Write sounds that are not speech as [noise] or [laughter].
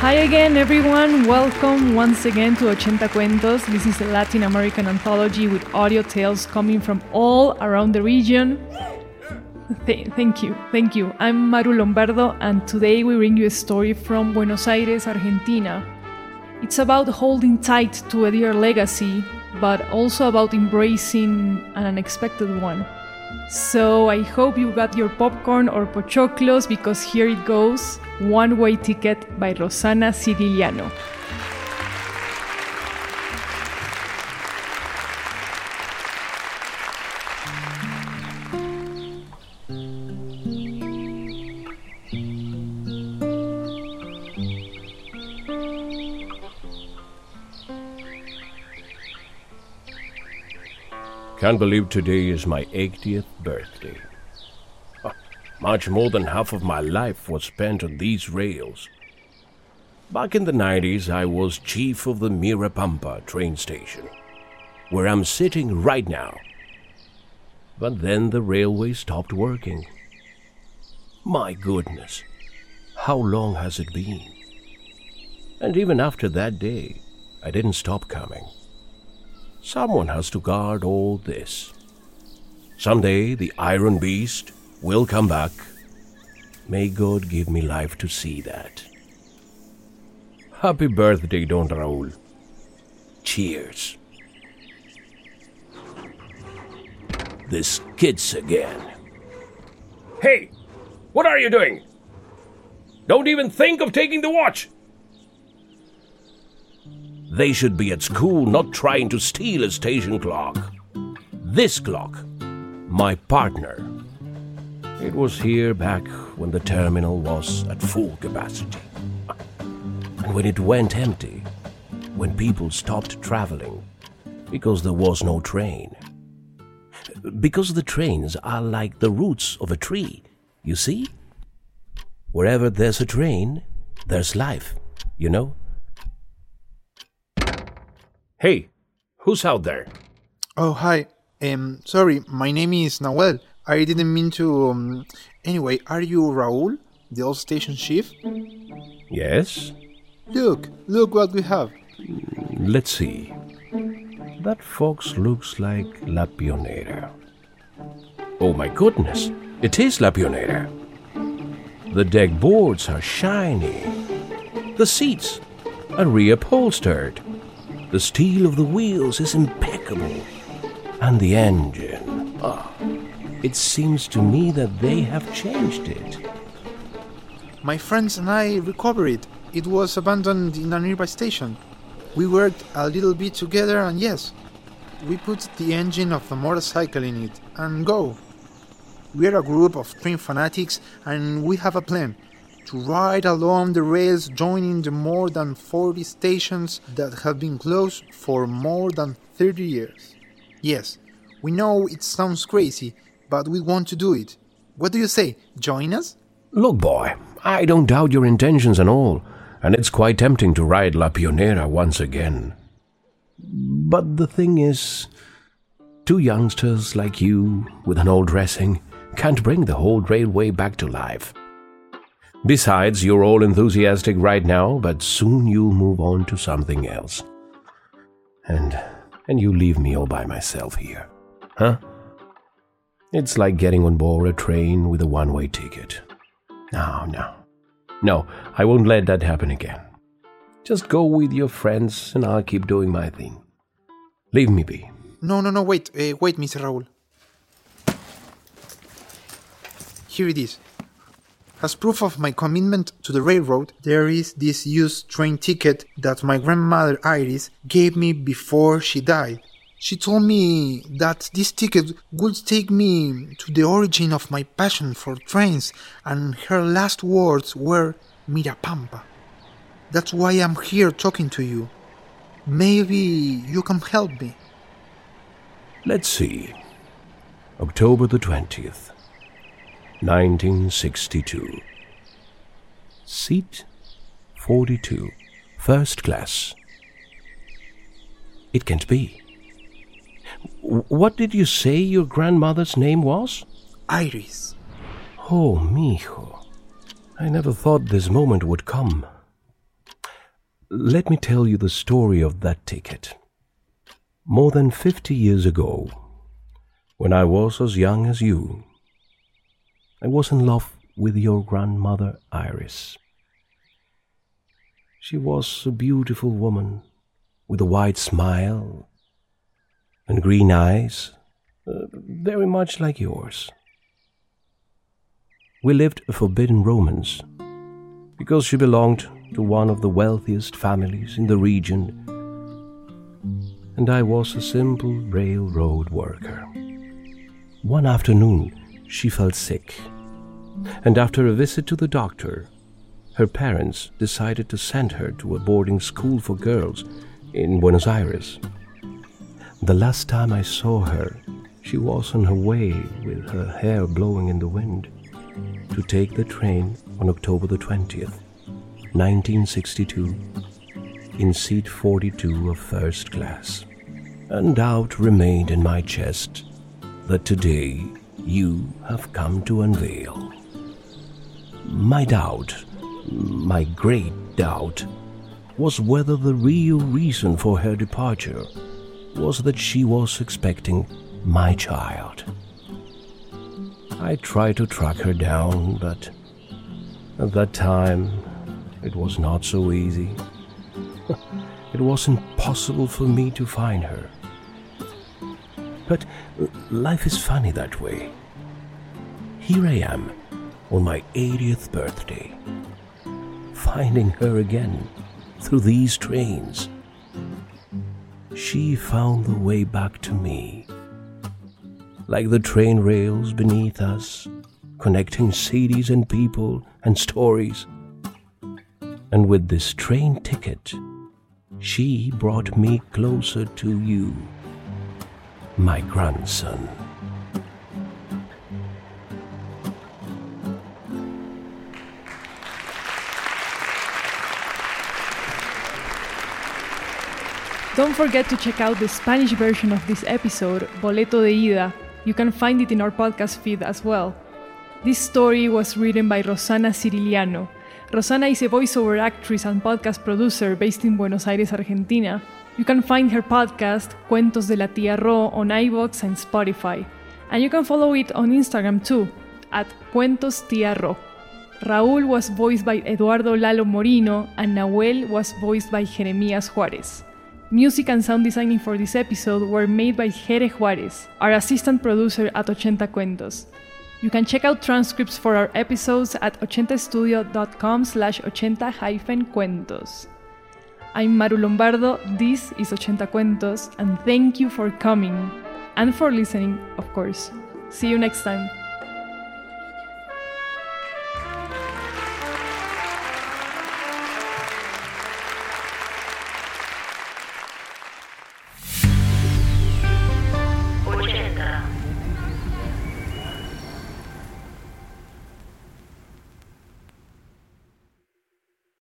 Hi again, everyone. Welcome once again to Ochenta Cuentos. This is a Latin American anthology with audio tales coming from all around the region. Th- thank you, thank you. I'm Maru Lombardo, and today we bring you a story from Buenos Aires, Argentina. It's about holding tight to a dear legacy, but also about embracing an unexpected one. So I hope you got your popcorn or pochoclos because here it goes One Way Ticket by Rosana Sirigliano. Can't believe today is my 80th birthday. Much more than half of my life was spent on these rails. Back in the 90s, I was chief of the Mirapampa train station, where I'm sitting right now. But then the railway stopped working. My goodness, how long has it been? And even after that day, I didn't stop coming. Someone has to guard all this. Someday the Iron Beast will come back. May God give me life to see that. Happy birthday, Don Raul. Cheers. This kid's again. Hey! What are you doing? Don't even think of taking the watch! They should be at school, not trying to steal a station clock. This clock, my partner. It was here back when the terminal was at full capacity. And when it went empty, when people stopped traveling, because there was no train. Because the trains are like the roots of a tree, you see? Wherever there's a train, there's life, you know? Hey, who's out there? Oh, hi. Um, sorry, my name is Nahuel. I didn't mean to. Um... Anyway, are you Raul, the old station chief? Yes? Look, look what we have. Let's see. That fox looks like La Pionera. Oh my goodness, it is La Pionera. The deck boards are shiny. The seats are reupholstered. The steel of the wheels is impeccable. And the engine. Ah, it seems to me that they have changed it. My friends and I recovered it. It was abandoned in a nearby station. We worked a little bit together, and yes, we put the engine of the motorcycle in it and go. We're a group of train fanatics, and we have a plan to ride along the rails, joining the more than 40 stations that have been closed for more than 30 years. Yes, we know it sounds crazy, but we want to do it. What do you say? Join us? Look, boy, I don't doubt your intentions and all, and it's quite tempting to ride La Pionera once again. But the thing is, two youngsters like you, with an old dressing, can't bring the whole railway back to life. Besides, you're all enthusiastic right now, but soon you'll move on to something else. And and you leave me all by myself here. Huh? It's like getting on board a train with a one-way ticket. No, no. No, I won't let that happen again. Just go with your friends and I'll keep doing my thing. Leave me be. No, no, no, wait, uh, wait, Mr. Raul. Here it is. As proof of my commitment to the railroad, there is this used train ticket that my grandmother Iris gave me before she died. She told me that this ticket would take me to the origin of my passion for trains, and her last words were Mirapampa. That's why I'm here talking to you. Maybe you can help me. Let's see. October the 20th, 1962. Seat 42, first class. It can't be. What did you say your grandmother's name was? Iris. Oh, mijo. I never thought this moment would come. Let me tell you the story of that ticket. More than fifty years ago, when I was as young as you, I was in love with your grandmother Iris. She was a beautiful woman with a wide smile and green eyes, uh, very much like yours. We lived a forbidden romance because she belonged to one of the wealthiest families in the region, and I was a simple railroad worker. One afternoon, she fell sick, and after a visit to the doctor, her parents decided to send her to a boarding school for girls in Buenos Aires. The last time I saw her, she was on her way with her hair blowing in the wind to take the train on October the 20th, 1962, in seat 42 of first class. And doubt remained in my chest that today you have come to unveil. My doubt, my great doubt, was whether the real reason for her departure was that she was expecting my child. I tried to track her down, but at that time it was not so easy. [laughs] it was impossible for me to find her. But life is funny that way. Here I am on my 80th birthday, finding her again through these trains. She found the way back to me like the train rails beneath us, connecting cities and people and stories. And with this train ticket, she brought me closer to you, my grandson. Don't forget to check out the Spanish version of this episode, Boleto de Ida. You can find it in our podcast feed as well. This story was written by Rosana Ciriliano. Rosana is a voiceover actress and podcast producer based in Buenos Aires, Argentina. You can find her podcast, Cuentos de la Tía Ro, on iVoox and Spotify. And you can follow it on Instagram too, at Cuentos Tía Ro. Raúl was voiced by Eduardo Lalo Morino, and Nahuel was voiced by Jeremías Juárez. Music and sound designing for this episode were made by Jere Juárez, our assistant producer at Ochenta Cuentos. You can check out transcripts for our episodes at ochentastudio.com slash ochenta-cuentos. I'm Maru Lombardo, this is Ochenta Cuentos, and thank you for coming and for listening, of course. See you next time.